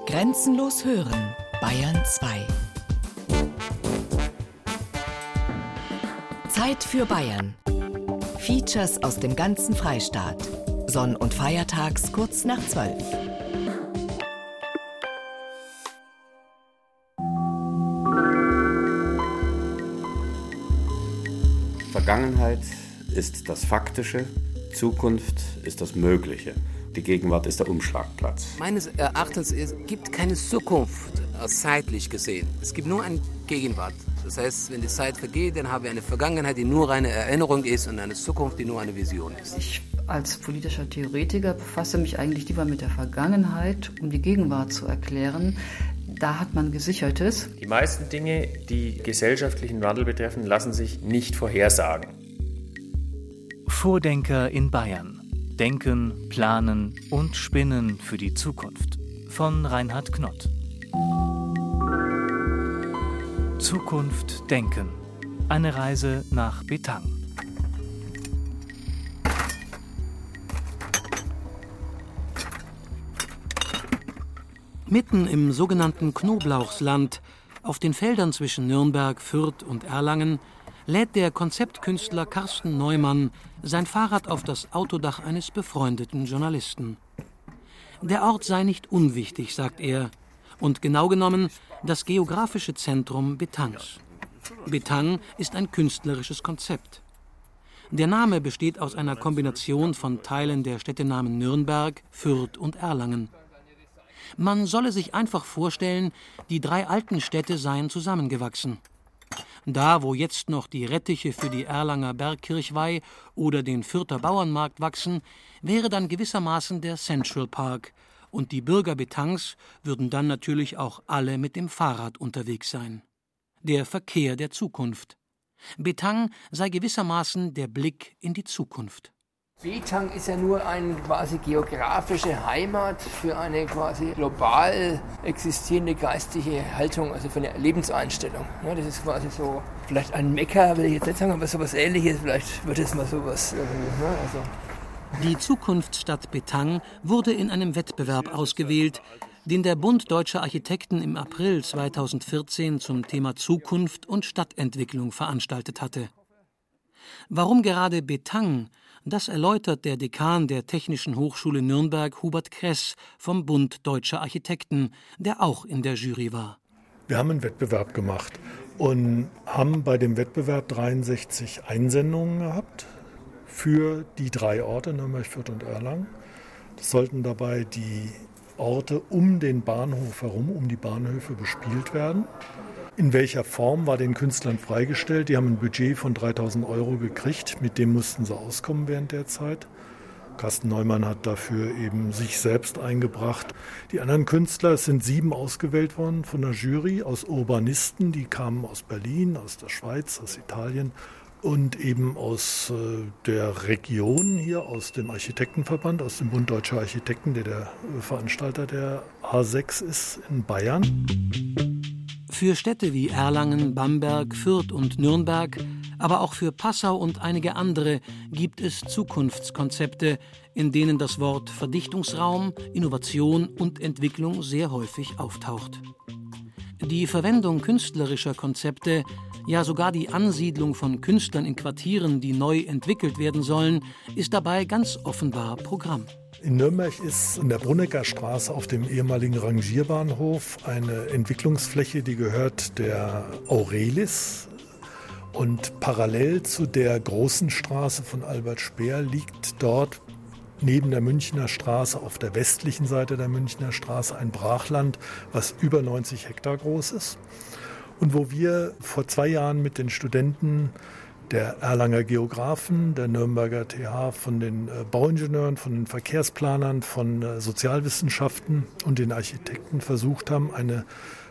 Grenzenlos hören, Bayern 2. Zeit für Bayern. Features aus dem ganzen Freistaat. Sonn- und Feiertags kurz nach 12. Vergangenheit ist das Faktische, Zukunft ist das Mögliche. Die Gegenwart ist der Umschlagplatz. Meines Erachtens es gibt keine Zukunft äh, zeitlich gesehen. Es gibt nur eine Gegenwart. Das heißt, wenn die Zeit vergeht, dann haben wir eine Vergangenheit, die nur eine Erinnerung ist und eine Zukunft, die nur eine Vision ist. Ich als politischer Theoretiker befasse mich eigentlich lieber mit der Vergangenheit, um die Gegenwart zu erklären. Da hat man Gesichertes. Die meisten Dinge, die gesellschaftlichen Wandel betreffen, lassen sich nicht vorhersagen. Vordenker in Bayern. Denken, Planen und Spinnen für die Zukunft. Von Reinhard Knott. Zukunft denken. Eine Reise nach Betang. Mitten im sogenannten Knoblauchsland, auf den Feldern zwischen Nürnberg, Fürth und Erlangen, lädt der Konzeptkünstler Carsten Neumann sein Fahrrad auf das Autodach eines befreundeten Journalisten. Der Ort sei nicht unwichtig, sagt er, und genau genommen das geografische Zentrum Betangs. Betang ist ein künstlerisches Konzept. Der Name besteht aus einer Kombination von Teilen der Städtenamen Nürnberg, Fürth und Erlangen. Man solle sich einfach vorstellen, die drei alten Städte seien zusammengewachsen. Da, wo jetzt noch die Rettiche für die Erlanger Bergkirchweih oder den Fürther Bauernmarkt wachsen, wäre dann gewissermaßen der Central Park, und die Bürger Betangs würden dann natürlich auch alle mit dem Fahrrad unterwegs sein. Der Verkehr der Zukunft. Betang sei gewissermaßen der Blick in die Zukunft. Betang ist ja nur eine quasi geografische Heimat für eine quasi global existierende geistige Haltung, also für eine Lebenseinstellung. Ja, das ist quasi so vielleicht ein Mecker, will ich jetzt nicht sagen, aber sowas ähnliches, vielleicht wird es mal sowas. Ne? Also. Die Zukunftsstadt Betang wurde in einem Wettbewerb ausgewählt, den der Bund Deutscher Architekten im April 2014 zum Thema Zukunft und Stadtentwicklung veranstaltet hatte. Warum gerade Betang das erläutert der Dekan der Technischen Hochschule Nürnberg, Hubert Kress vom Bund Deutscher Architekten, der auch in der Jury war. Wir haben einen Wettbewerb gemacht und haben bei dem Wettbewerb 63 Einsendungen gehabt für die drei Orte, Nürnberg, Fürth und Erlangen. Das sollten dabei die Orte um den Bahnhof herum, um die Bahnhöfe bespielt werden. In welcher Form war den Künstlern freigestellt? Die haben ein Budget von 3000 Euro gekriegt, mit dem mussten sie auskommen während der Zeit. Carsten Neumann hat dafür eben sich selbst eingebracht. Die anderen Künstler, es sind sieben ausgewählt worden von der Jury aus Urbanisten, die kamen aus Berlin, aus der Schweiz, aus Italien und eben aus äh, der Region hier, aus dem Architektenverband, aus dem Bund Deutscher Architekten, der der Veranstalter der A6 ist in Bayern. Für Städte wie Erlangen, Bamberg, Fürth und Nürnberg, aber auch für Passau und einige andere gibt es Zukunftskonzepte, in denen das Wort Verdichtungsraum, Innovation und Entwicklung sehr häufig auftaucht. Die Verwendung künstlerischer Konzepte, ja sogar die Ansiedlung von Künstlern in Quartieren, die neu entwickelt werden sollen, ist dabei ganz offenbar Programm. In Nürnberg ist in der Brunnecker Straße auf dem ehemaligen Rangierbahnhof eine Entwicklungsfläche, die gehört der Aurelis. Und parallel zu der großen Straße von Albert Speer liegt dort neben der Münchner Straße auf der westlichen Seite der Münchner Straße ein Brachland, was über 90 Hektar groß ist. Und wo wir vor zwei Jahren mit den Studenten der Erlanger Geografen, der Nürnberger TH, von den äh, Bauingenieuren, von den Verkehrsplanern, von äh, Sozialwissenschaften und den Architekten versucht haben, eine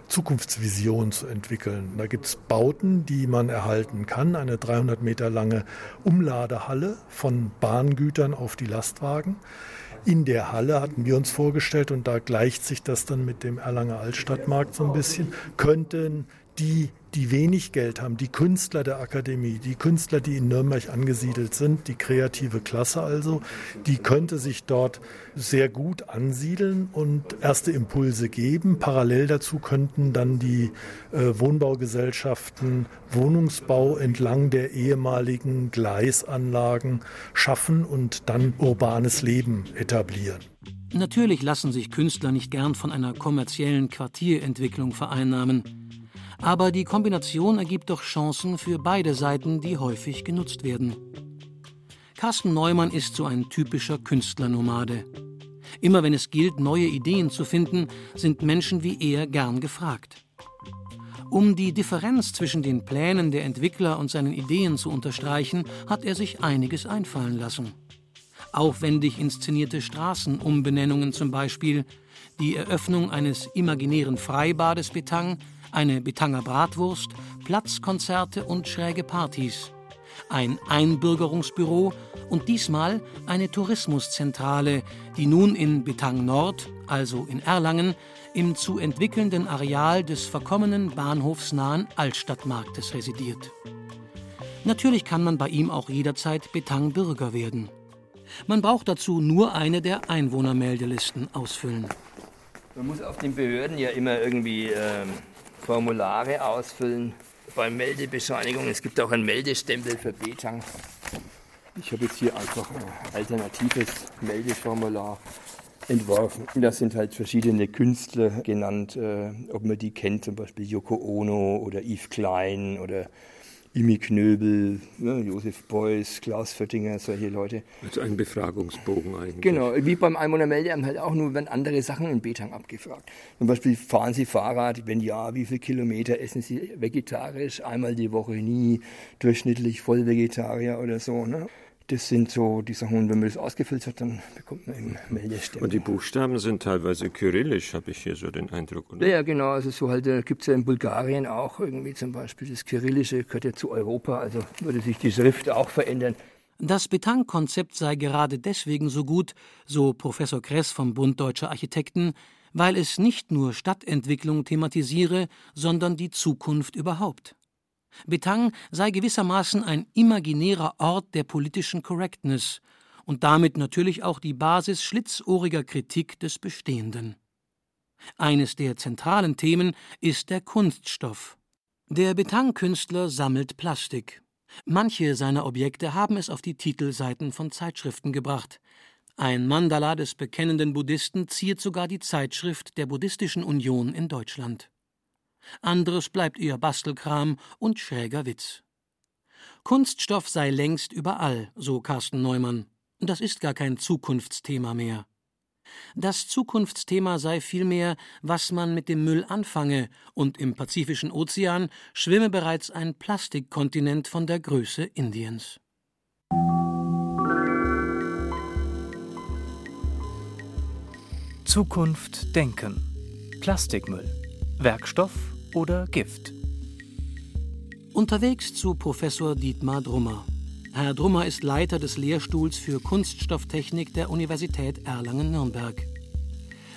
Zukunftsvision zu entwickeln. Da gibt es Bauten, die man erhalten kann. Eine 300 Meter lange Umladehalle von Bahngütern auf die Lastwagen. In der Halle hatten wir uns vorgestellt, und da gleicht sich das dann mit dem Erlanger Altstadtmarkt so ein bisschen, könnten die die wenig Geld haben, die Künstler der Akademie, die Künstler, die in Nürnberg angesiedelt sind, die kreative Klasse also, die könnte sich dort sehr gut ansiedeln und erste Impulse geben. Parallel dazu könnten dann die äh, Wohnbaugesellschaften Wohnungsbau entlang der ehemaligen Gleisanlagen schaffen und dann urbanes Leben etablieren. Natürlich lassen sich Künstler nicht gern von einer kommerziellen Quartierentwicklung vereinnahmen. Aber die Kombination ergibt doch Chancen für beide Seiten, die häufig genutzt werden. Carsten Neumann ist so ein typischer Künstlernomade. Immer wenn es gilt, neue Ideen zu finden, sind Menschen wie er gern gefragt. Um die Differenz zwischen den Plänen der Entwickler und seinen Ideen zu unterstreichen, hat er sich einiges einfallen lassen. Aufwendig inszenierte Straßenumbenennungen zum Beispiel, die Eröffnung eines imaginären Freibades Betang eine Betanger Bratwurst, Platzkonzerte und schräge Partys, ein Einbürgerungsbüro und diesmal eine Tourismuszentrale, die nun in Betang Nord, also in Erlangen, im zu entwickelnden Areal des verkommenen bahnhofsnahen Altstadtmarktes residiert. Natürlich kann man bei ihm auch jederzeit Betang Bürger werden. Man braucht dazu nur eine der Einwohnermeldelisten ausfüllen. Man muss auf den Behörden ja immer irgendwie ähm, Formulare ausfüllen bei Meldebescheinigung. Es gibt auch einen Meldestempel für Betang. Ich habe jetzt hier einfach ein alternatives Meldeformular entworfen. Da sind halt verschiedene Künstler genannt, äh, ob man die kennt, zum Beispiel Yoko Ono oder Yves Klein oder Imi Knöbel, ne, Josef Beuys, Klaus Föttinger, solche Leute. Also ein Befragungsbogen eigentlich. Genau, wie beim Einwohnermeldeamt halt auch, nur werden andere Sachen in Betang abgefragt. Zum Beispiel, fahren Sie Fahrrad? Wenn ja, wie viele Kilometer essen Sie vegetarisch? Einmal die Woche nie, durchschnittlich Vollvegetarier oder so. Ne? Das sind so die Sachen, wenn man das ausgefüllt hat, dann bekommt man eben Meldestempel. Und die Buchstaben sind teilweise kyrillisch, habe ich hier so den Eindruck. Oder? Ja, genau. Also so halt äh, gibt es ja in Bulgarien auch irgendwie zum Beispiel das Kyrillische gehört ja zu Europa, also würde sich die Schrift auch verändern. Das Betang-Konzept sei gerade deswegen so gut, so Professor Kress vom Bund Deutscher Architekten, weil es nicht nur Stadtentwicklung thematisiere, sondern die Zukunft überhaupt. Betang sei gewissermaßen ein imaginärer Ort der politischen Correctness und damit natürlich auch die Basis schlitzohriger Kritik des Bestehenden. Eines der zentralen Themen ist der Kunststoff. Der Betang-Künstler sammelt Plastik. Manche seiner Objekte haben es auf die Titelseiten von Zeitschriften gebracht. Ein Mandala des bekennenden Buddhisten ziert sogar die Zeitschrift der Buddhistischen Union in Deutschland. Anderes bleibt eher Bastelkram und schräger Witz. Kunststoff sei längst überall, so Carsten Neumann. Das ist gar kein Zukunftsthema mehr. Das Zukunftsthema sei vielmehr, was man mit dem Müll anfange, und im Pazifischen Ozean schwimme bereits ein Plastikkontinent von der Größe Indiens. Zukunft denken. Plastikmüll. Werkstoff oder Gift. Unterwegs zu Professor Dietmar Drummer. Herr Drummer ist Leiter des Lehrstuhls für Kunststofftechnik der Universität Erlangen-Nürnberg.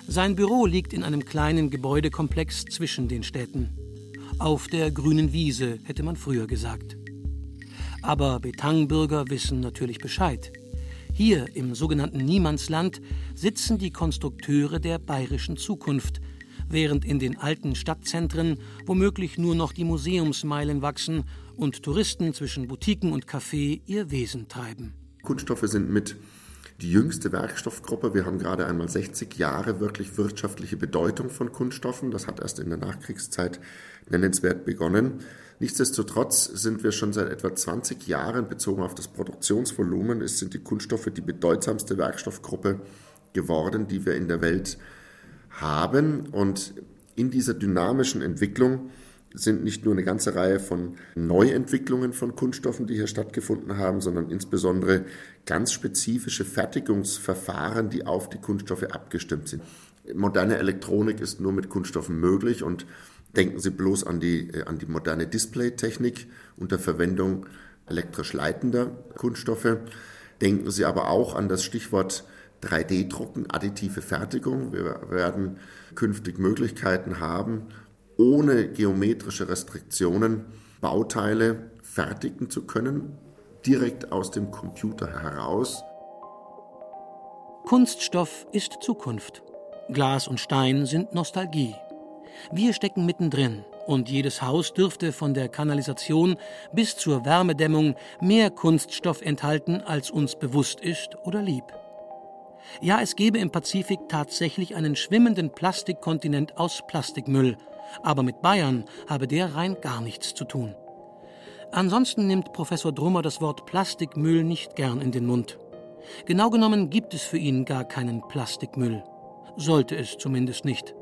Sein Büro liegt in einem kleinen Gebäudekomplex zwischen den Städten. Auf der grünen Wiese, hätte man früher gesagt. Aber Betangbürger wissen natürlich Bescheid. Hier im sogenannten Niemandsland sitzen die Konstrukteure der bayerischen Zukunft – während in den alten Stadtzentren womöglich nur noch die Museumsmeilen wachsen und Touristen zwischen Boutiquen und Café ihr Wesen treiben. Kunststoffe sind mit die jüngste Werkstoffgruppe. Wir haben gerade einmal 60 Jahre wirklich wirtschaftliche Bedeutung von Kunststoffen. Das hat erst in der Nachkriegszeit nennenswert begonnen. Nichtsdestotrotz sind wir schon seit etwa 20 Jahren bezogen auf das Produktionsvolumen, es sind die Kunststoffe die bedeutsamste Werkstoffgruppe geworden, die wir in der Welt haben haben. Und in dieser dynamischen Entwicklung sind nicht nur eine ganze Reihe von Neuentwicklungen von Kunststoffen, die hier stattgefunden haben, sondern insbesondere ganz spezifische Fertigungsverfahren, die auf die Kunststoffe abgestimmt sind. Moderne Elektronik ist nur mit Kunststoffen möglich und denken Sie bloß an die, äh, an die moderne Displaytechnik unter Verwendung elektrisch leitender Kunststoffe. Denken Sie aber auch an das Stichwort 3D-Drucken, additive Fertigung. Wir werden künftig Möglichkeiten haben, ohne geometrische Restriktionen Bauteile fertigen zu können, direkt aus dem Computer heraus. Kunststoff ist Zukunft. Glas und Stein sind Nostalgie. Wir stecken mittendrin und jedes Haus dürfte von der Kanalisation bis zur Wärmedämmung mehr Kunststoff enthalten, als uns bewusst ist oder lieb. Ja, es gäbe im Pazifik tatsächlich einen schwimmenden Plastikkontinent aus Plastikmüll, aber mit Bayern habe der rein gar nichts zu tun. Ansonsten nimmt Professor Drummer das Wort Plastikmüll nicht gern in den Mund. Genau genommen gibt es für ihn gar keinen Plastikmüll. Sollte es zumindest nicht.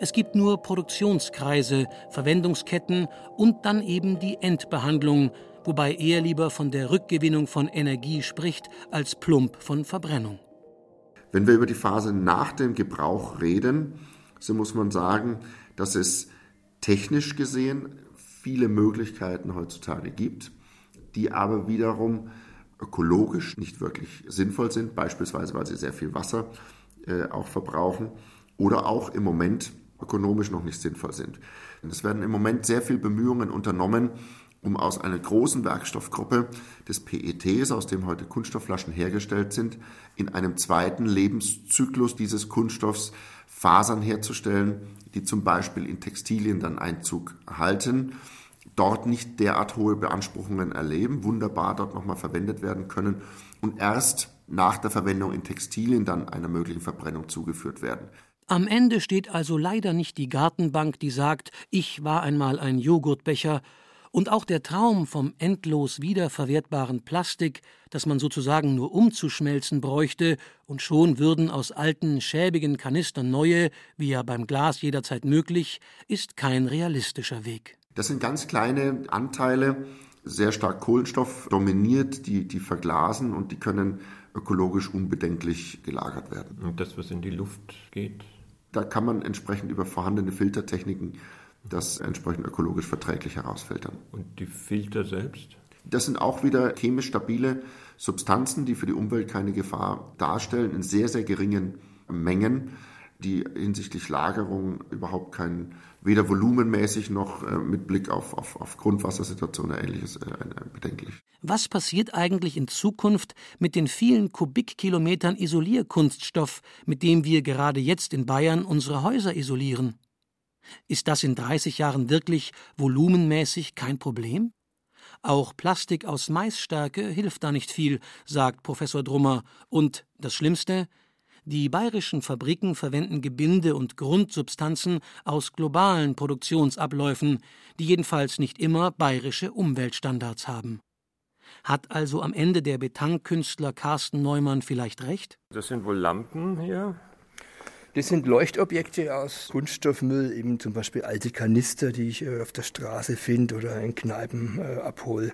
Es gibt nur Produktionskreise, Verwendungsketten und dann eben die Endbehandlung, wobei er lieber von der Rückgewinnung von Energie spricht als plump von Verbrennung. Wenn wir über die Phase nach dem Gebrauch reden, so muss man sagen, dass es technisch gesehen viele Möglichkeiten heutzutage gibt, die aber wiederum ökologisch nicht wirklich sinnvoll sind, beispielsweise weil sie sehr viel Wasser äh, auch verbrauchen oder auch im Moment ökonomisch noch nicht sinnvoll sind. es werden im Moment sehr viele Bemühungen unternommen, um aus einer großen Werkstoffgruppe des PETs, aus dem heute Kunststoffflaschen hergestellt sind, in einem zweiten Lebenszyklus dieses Kunststoffs Fasern herzustellen, die zum Beispiel in Textilien dann Einzug erhalten, dort nicht derart hohe Beanspruchungen erleben, wunderbar dort nochmal verwendet werden können und erst nach der Verwendung in Textilien dann einer möglichen Verbrennung zugeführt werden. Am Ende steht also leider nicht die Gartenbank, die sagt, ich war einmal ein Joghurtbecher, und auch der Traum vom endlos wiederverwertbaren Plastik, das man sozusagen nur umzuschmelzen bräuchte, und schon würden aus alten, schäbigen Kanistern neue, wie ja beim Glas jederzeit möglich, ist kein realistischer Weg. Das sind ganz kleine Anteile, sehr stark Kohlenstoff dominiert, die, die verglasen und die können ökologisch unbedenklich gelagert werden. Und das, was in die Luft geht? Da kann man entsprechend über vorhandene Filtertechniken das entsprechend ökologisch verträglich herausfiltern. Und die Filter selbst? Das sind auch wieder chemisch stabile Substanzen, die für die Umwelt keine Gefahr darstellen, in sehr, sehr geringen Mengen, die hinsichtlich Lagerung überhaupt keinen, weder volumenmäßig noch äh, mit Blick auf, auf, auf Grundwassersituation oder ähnliches äh, bedenklich. Was passiert eigentlich in Zukunft mit den vielen Kubikkilometern Isolierkunststoff, mit dem wir gerade jetzt in Bayern unsere Häuser isolieren? Ist das in 30 Jahren wirklich volumenmäßig kein Problem? Auch Plastik aus Maisstärke hilft da nicht viel, sagt Professor Drummer. Und das Schlimmste, die bayerischen Fabriken verwenden Gebinde und Grundsubstanzen aus globalen Produktionsabläufen, die jedenfalls nicht immer bayerische Umweltstandards haben. Hat also am Ende der Betankünstler Carsten Neumann vielleicht recht? Das sind wohl Lampen hier. Das sind Leuchtobjekte aus Kunststoffmüll, eben zum Beispiel alte Kanister, die ich äh, auf der Straße finde oder in Kneipen äh, abhole.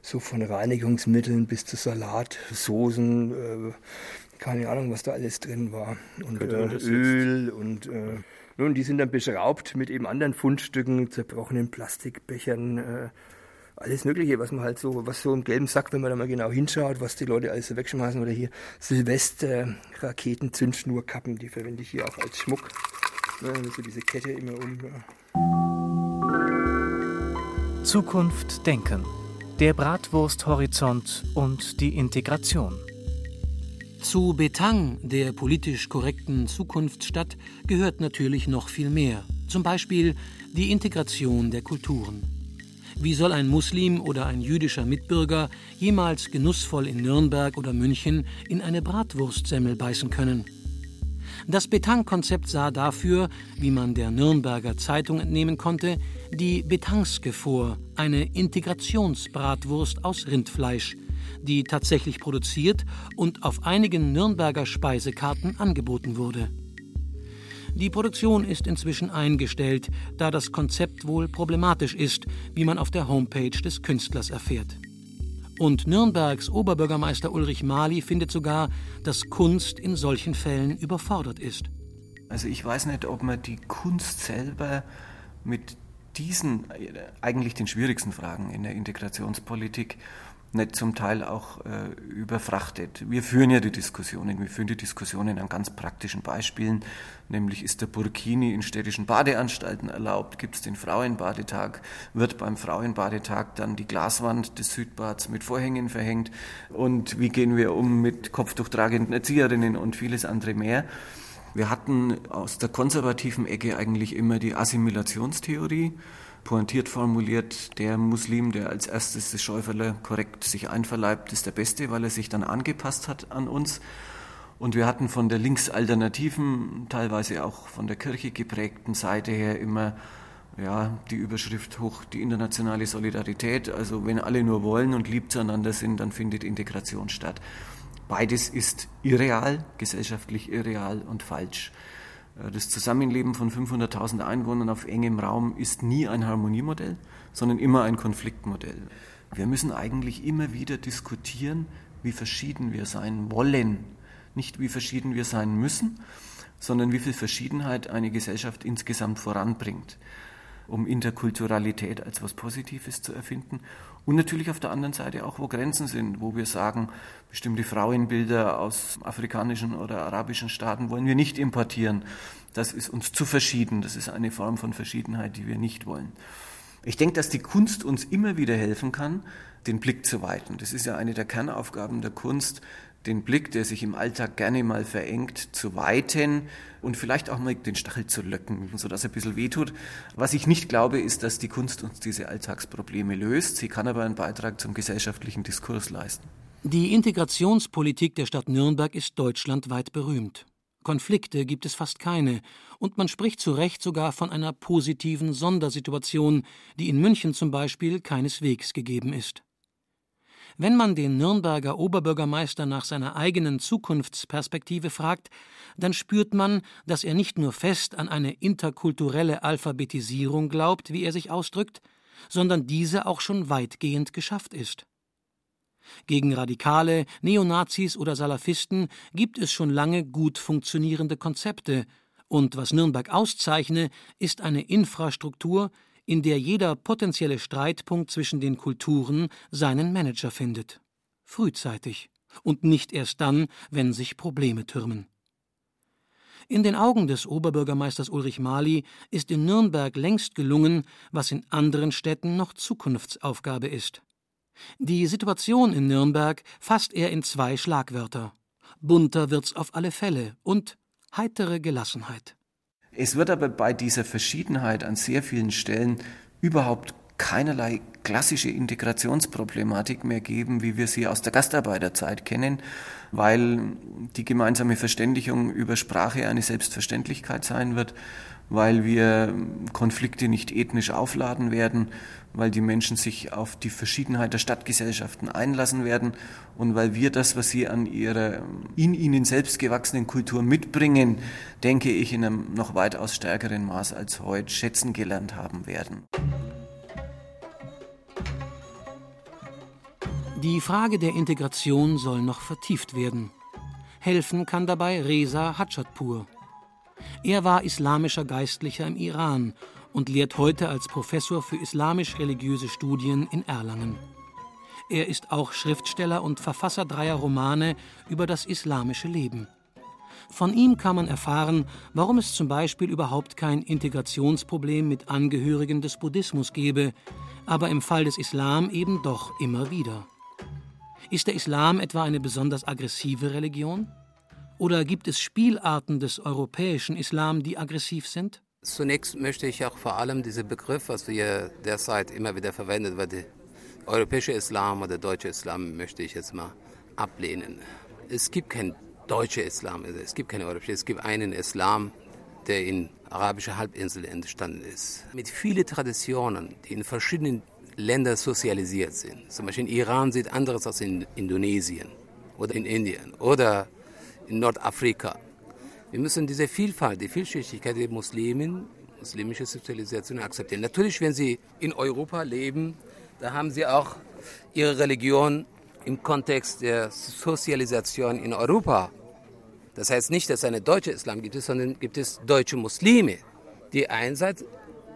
So von Reinigungsmitteln bis zu Salat, Soßen, äh, keine Ahnung, was da alles drin war. Und äh, Öl und äh, nun, die sind dann beschraubt mit eben anderen Fundstücken, zerbrochenen Plastikbechern, äh, alles Mögliche, was man halt so, was so im gelben Sack, wenn man da mal genau hinschaut, was die Leute alles so wegschmeißen oder hier Silvester, Raketen, Zündschnurkappen, die verwende ich hier auch als Schmuck. Ja, so diese Kette immer um. Ja. Zukunft denken. Der Bratwursthorizont und die Integration. Zu Betang, der politisch korrekten Zukunftsstadt, gehört natürlich noch viel mehr. Zum Beispiel die Integration der Kulturen. Wie soll ein Muslim oder ein jüdischer Mitbürger jemals genussvoll in Nürnberg oder München in eine Bratwurstsemmel beißen können? Das Betang-Konzept sah dafür, wie man der Nürnberger Zeitung entnehmen konnte, die Betangske vor, eine Integrationsbratwurst aus Rindfleisch, die tatsächlich produziert und auf einigen Nürnberger Speisekarten angeboten wurde. Die Produktion ist inzwischen eingestellt, da das Konzept wohl problematisch ist, wie man auf der Homepage des Künstlers erfährt. Und Nürnbergs Oberbürgermeister Ulrich Mali findet sogar, dass Kunst in solchen Fällen überfordert ist. Also ich weiß nicht, ob man die Kunst selber mit diesen eigentlich den schwierigsten Fragen in der Integrationspolitik nicht zum Teil auch äh, überfrachtet. Wir führen ja die Diskussionen. Wir führen die Diskussionen an ganz praktischen Beispielen, nämlich ist der Burkini in städtischen Badeanstalten erlaubt, gibt es den Frauenbadetag, wird beim Frauenbadetag dann die Glaswand des Südbads mit Vorhängen verhängt und wie gehen wir um mit kopftuchtragenden Erzieherinnen und vieles andere mehr. Wir hatten aus der konservativen Ecke eigentlich immer die Assimilationstheorie pointiert formuliert, der Muslim, der als erstes das Schäuferle korrekt sich einverleibt, ist der Beste, weil er sich dann angepasst hat an uns. Und wir hatten von der linksalternativen, teilweise auch von der Kirche geprägten Seite her immer ja, die Überschrift hoch, die internationale Solidarität. Also wenn alle nur wollen und lieb zueinander sind, dann findet Integration statt. Beides ist irreal, gesellschaftlich irreal und falsch. Äh, das Zusammenleben von 500.000 Einwohnern auf engem Raum ist nie ein Harmoniemodell, sondern immer ein Konfliktmodell. Wir müssen eigentlich immer wieder diskutieren, wie verschieden wir sein wollen. Nicht wie verschieden wir sein müssen, sondern wie viel Verschiedenheit eine Gesellschaft insgesamt voranbringt um Interkulturalität als was Positives zu erfinden. Und natürlich auf der anderen Seite auch, wo Grenzen sind, wo wir sagen, bestimmte Frauenbilder aus afrikanischen oder arabischen Staaten wollen wir nicht importieren. Das ist uns zu verschieden. Das ist eine Form von Verschiedenheit, die wir nicht wollen. Ich denke, dass die Kunst uns immer wieder helfen kann, den Blick zu weiten. Das ist ja eine der Kernaufgaben der Kunst, den Blick, der sich im Alltag gerne mal verengt, zu weiten und vielleicht auch mal den Stachel zu löcken, sodass er ein bisschen wehtut. Was ich nicht glaube, ist, dass die Kunst uns diese Alltagsprobleme löst. Sie kann aber einen Beitrag zum gesellschaftlichen Diskurs leisten. Die Integrationspolitik der Stadt Nürnberg ist deutschlandweit berühmt. Konflikte gibt es fast keine, und man spricht zu Recht sogar von einer positiven Sondersituation, die in München zum Beispiel keineswegs gegeben ist. Wenn man den Nürnberger Oberbürgermeister nach seiner eigenen Zukunftsperspektive fragt, dann spürt man, dass er nicht nur fest an eine interkulturelle Alphabetisierung glaubt, wie er sich ausdrückt, sondern diese auch schon weitgehend geschafft ist. Gegen Radikale, Neonazis oder Salafisten gibt es schon lange gut funktionierende Konzepte, und was Nürnberg auszeichne, ist eine Infrastruktur, in der jeder potenzielle Streitpunkt zwischen den Kulturen seinen Manager findet. Frühzeitig und nicht erst dann, wenn sich Probleme türmen. In den Augen des Oberbürgermeisters Ulrich Mali ist in Nürnberg längst gelungen, was in anderen Städten noch Zukunftsaufgabe ist. Die Situation in Nürnberg fasst er in zwei Schlagwörter. Bunter wird's auf alle Fälle und heitere Gelassenheit. Es wird aber bei dieser Verschiedenheit an sehr vielen Stellen überhaupt keinerlei klassische Integrationsproblematik mehr geben, wie wir sie aus der Gastarbeiterzeit kennen, weil die gemeinsame Verständigung über Sprache eine Selbstverständlichkeit sein wird, weil wir Konflikte nicht ethnisch aufladen werden, weil die Menschen sich auf die Verschiedenheit der Stadtgesellschaften einlassen werden und weil wir das, was sie an ihrer in ihnen selbst gewachsenen Kultur mitbringen, denke ich, in einem noch weitaus stärkeren Maß als heute schätzen gelernt haben werden. Die Frage der Integration soll noch vertieft werden. Helfen kann dabei Reza Hatschatpur. Er war islamischer Geistlicher im Iran und lehrt heute als Professor für islamisch-religiöse Studien in Erlangen. Er ist auch Schriftsteller und Verfasser dreier Romane über das islamische Leben. Von ihm kann man erfahren, warum es zum Beispiel überhaupt kein Integrationsproblem mit Angehörigen des Buddhismus gebe, aber im Fall des Islam eben doch immer wieder. Ist der Islam etwa eine besonders aggressive Religion? Oder gibt es Spielarten des europäischen Islam, die aggressiv sind? Zunächst möchte ich auch vor allem diesen Begriff, was wir derzeit immer wieder verwendet, weil der europäische Islam oder der deutsche Islam möchte ich jetzt mal ablehnen. Es gibt keinen deutschen Islam, also es gibt keinen europäischen, es gibt einen Islam, der in arabischer Halbinsel entstanden ist. Mit vielen Traditionen, die in verschiedenen Ländern sozialisiert sind. Zum Beispiel in Iran sieht anderes als in Indonesien oder in Indien oder in Nordafrika. Wir müssen diese Vielfalt, die Vielschichtigkeit der Muslimen, muslimische Sozialisation akzeptieren. Natürlich, wenn sie in Europa leben, da haben sie auch ihre Religion im Kontext der Sozialisation in Europa. Das heißt nicht, dass es eine deutsche Islam gibt, sondern gibt es deutsche Muslime, die einerseits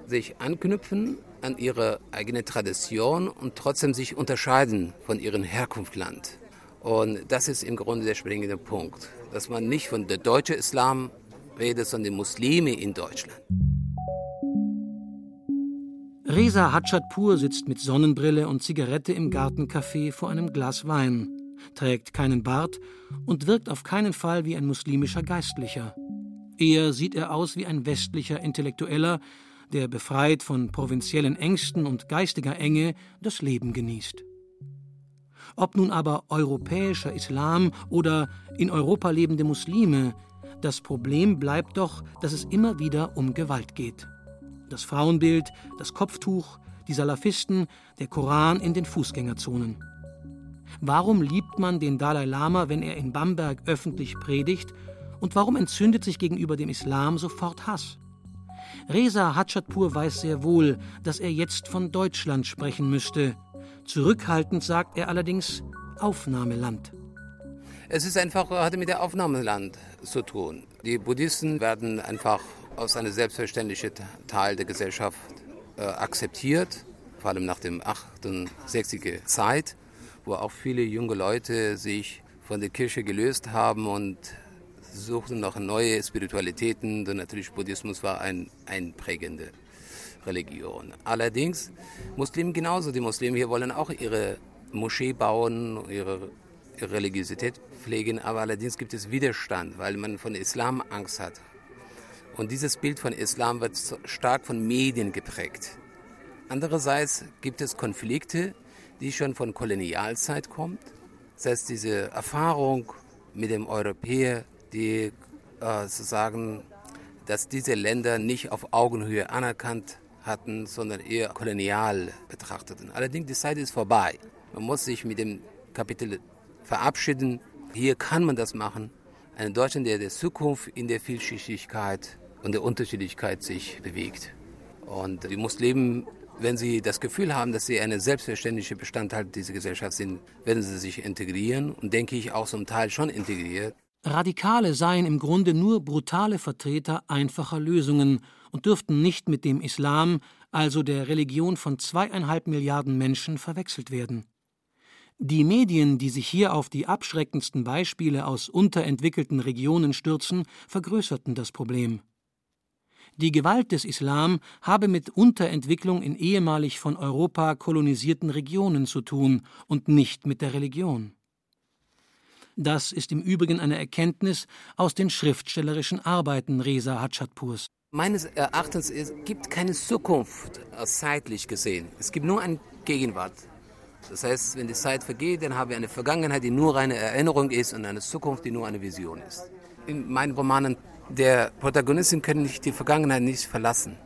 sich anknüpfen an ihre eigene Tradition und trotzdem sich unterscheiden von ihrem Herkunftsland. Und das ist im Grunde der springende Punkt, dass man nicht von der deutschen Islam redet, sondern die Muslime in Deutschland. Reza Hatschatpur sitzt mit Sonnenbrille und Zigarette im Gartencafé vor einem Glas Wein, trägt keinen Bart und wirkt auf keinen Fall wie ein muslimischer Geistlicher. Eher sieht er aus wie ein westlicher Intellektueller, der befreit von provinziellen Ängsten und geistiger Enge das Leben genießt. Ob nun aber europäischer Islam oder in Europa lebende Muslime, das Problem bleibt doch, dass es immer wieder um Gewalt geht. Das Frauenbild, das Kopftuch, die Salafisten, der Koran in den Fußgängerzonen. Warum liebt man den Dalai Lama, wenn er in Bamberg öffentlich predigt? Und warum entzündet sich gegenüber dem Islam sofort Hass? Reza Hatschatpur weiß sehr wohl, dass er jetzt von Deutschland sprechen müsste. Zurückhaltend sagt er allerdings Aufnahmeland. Es ist einfach, hat mit der Aufnahmeland zu tun. Die Buddhisten werden einfach als eine selbstverständliche Teil der Gesellschaft äh, akzeptiert, vor allem nach dem 68er Zeit, wo auch viele junge Leute sich von der Kirche gelöst haben und suchten noch neue Spiritualitäten. Und natürlich Buddhismus war ein einprägende Religion. Allerdings Muslime genauso. Die Muslime hier wollen auch ihre Moschee bauen, ihre Religiosität pflegen, aber allerdings gibt es Widerstand, weil man von Islam Angst hat. Und dieses Bild von Islam wird stark von Medien geprägt. Andererseits gibt es Konflikte, die schon von Kolonialzeit kommen. Das heißt, diese Erfahrung mit dem Europäer, die äh, sozusagen, dass diese Länder nicht auf Augenhöhe anerkannt hatten, sondern eher kolonial betrachteten. Allerdings die Zeit ist vorbei. Man muss sich mit dem Kapitel verabschieden. Hier kann man das machen. Ein Deutschland, der der Zukunft in der Vielschichtigkeit und der Unterschiedlichkeit sich bewegt. Und die Muslimen, wenn sie das Gefühl haben, dass sie eine selbstverständliche Bestandteil dieser Gesellschaft sind, werden sie sich integrieren und denke ich auch zum Teil schon integriert. Radikale seien im Grunde nur brutale Vertreter einfacher Lösungen und dürften nicht mit dem Islam, also der Religion von zweieinhalb Milliarden Menschen, verwechselt werden. Die Medien, die sich hier auf die abschreckendsten Beispiele aus unterentwickelten Regionen stürzen, vergrößerten das Problem. Die Gewalt des Islam habe mit Unterentwicklung in ehemalig von Europa kolonisierten Regionen zu tun und nicht mit der Religion. Das ist im Übrigen eine Erkenntnis aus den schriftstellerischen Arbeiten Reza Hatschatpurs. Meines Erachtens es gibt keine Zukunft zeitlich gesehen. Es gibt nur eine Gegenwart. Das heißt, wenn die Zeit vergeht, dann haben wir eine Vergangenheit, die nur eine Erinnerung ist und eine Zukunft, die nur eine Vision ist. In meinen Romanen der Protagonisten können nicht die Vergangenheit nicht verlassen,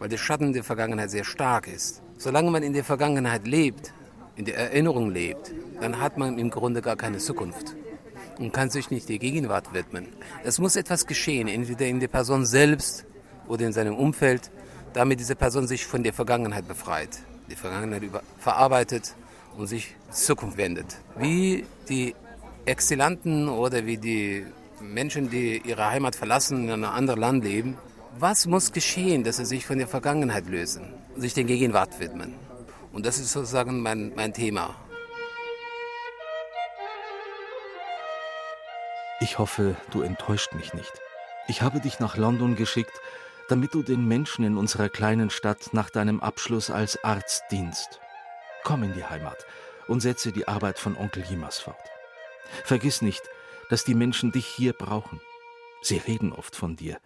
weil der Schatten der Vergangenheit sehr stark ist. Solange man in der Vergangenheit lebt, in der Erinnerung lebt, dann hat man im Grunde gar keine Zukunft und kann sich nicht der Gegenwart widmen. Es muss etwas geschehen, entweder in der Person selbst oder in seinem Umfeld, damit diese Person sich von der Vergangenheit befreit, die Vergangenheit verarbeitet und sich Zukunft wendet. Wie die Exilanten oder wie die Menschen, die ihre Heimat verlassen, in einem anderen Land leben, was muss geschehen, dass sie sich von der Vergangenheit lösen und sich der Gegenwart widmen? Und das ist sozusagen mein, mein Thema. Ich hoffe, du enttäuscht mich nicht. Ich habe dich nach London geschickt, damit du den Menschen in unserer kleinen Stadt nach deinem Abschluss als Arzt dienst. Komm in die Heimat und setze die Arbeit von Onkel Jimas fort. Vergiss nicht, dass die Menschen dich hier brauchen. Sie reden oft von dir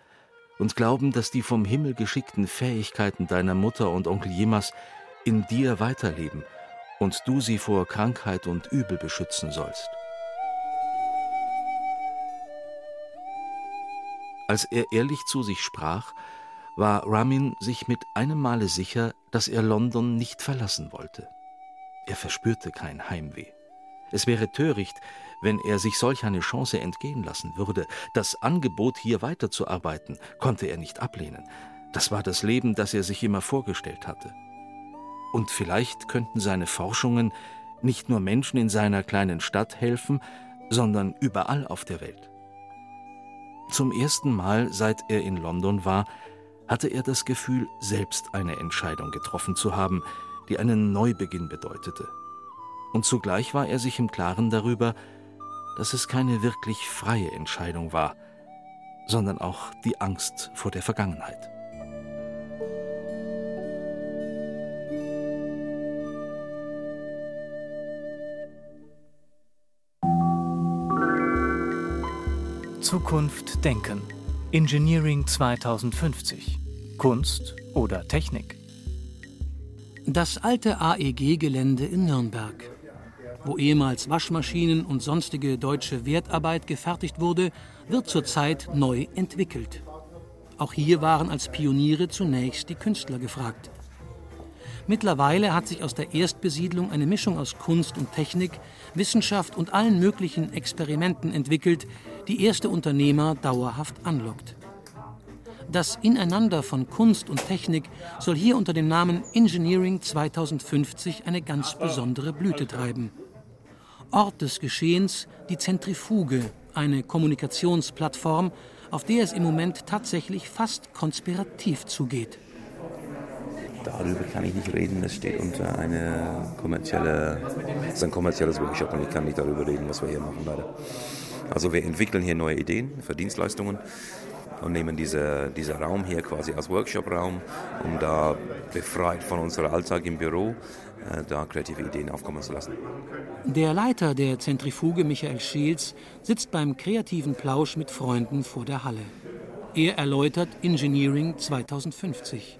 und glauben, dass die vom Himmel geschickten Fähigkeiten deiner Mutter und Onkel Jimas in dir weiterleben und du sie vor Krankheit und Übel beschützen sollst. Als er ehrlich zu sich sprach, war Ramin sich mit einem Male sicher, dass er London nicht verlassen wollte. Er verspürte kein Heimweh. Es wäre töricht, wenn er sich solch eine Chance entgehen lassen würde. Das Angebot, hier weiterzuarbeiten, konnte er nicht ablehnen. Das war das Leben, das er sich immer vorgestellt hatte. Und vielleicht könnten seine Forschungen nicht nur Menschen in seiner kleinen Stadt helfen, sondern überall auf der Welt. Zum ersten Mal, seit er in London war, hatte er das Gefühl, selbst eine Entscheidung getroffen zu haben, die einen Neubeginn bedeutete. Und zugleich war er sich im Klaren darüber, dass es keine wirklich freie Entscheidung war, sondern auch die Angst vor der Vergangenheit. Zukunft denken. Engineering 2050. Kunst oder Technik. Das alte AEG-Gelände in Nürnberg. Wo ehemals Waschmaschinen und sonstige deutsche Wertarbeit gefertigt wurde, wird zurzeit neu entwickelt. Auch hier waren als Pioniere zunächst die Künstler gefragt. Mittlerweile hat sich aus der Erstbesiedlung eine Mischung aus Kunst und Technik, Wissenschaft und allen möglichen Experimenten entwickelt, die erste Unternehmer dauerhaft anlockt. Das Ineinander von Kunst und Technik soll hier unter dem Namen Engineering 2050 eine ganz besondere Blüte treiben. Ort des Geschehens die Zentrifuge, eine Kommunikationsplattform, auf der es im Moment tatsächlich fast konspirativ zugeht. Darüber kann ich nicht reden, das steht unter eine kommerzielle, das ist ein kommerzielles Workshop und ich kann nicht darüber reden, was wir hier machen leider. Also wir entwickeln hier neue Ideen für Dienstleistungen und nehmen diese, diesen Raum hier quasi als Workshop-Raum, um da befreit von unserem Alltag im Büro äh, da kreative Ideen aufkommen zu lassen. Der Leiter der Zentrifuge, Michael Scheels, sitzt beim kreativen Plausch mit Freunden vor der Halle. Er erläutert Engineering 2050.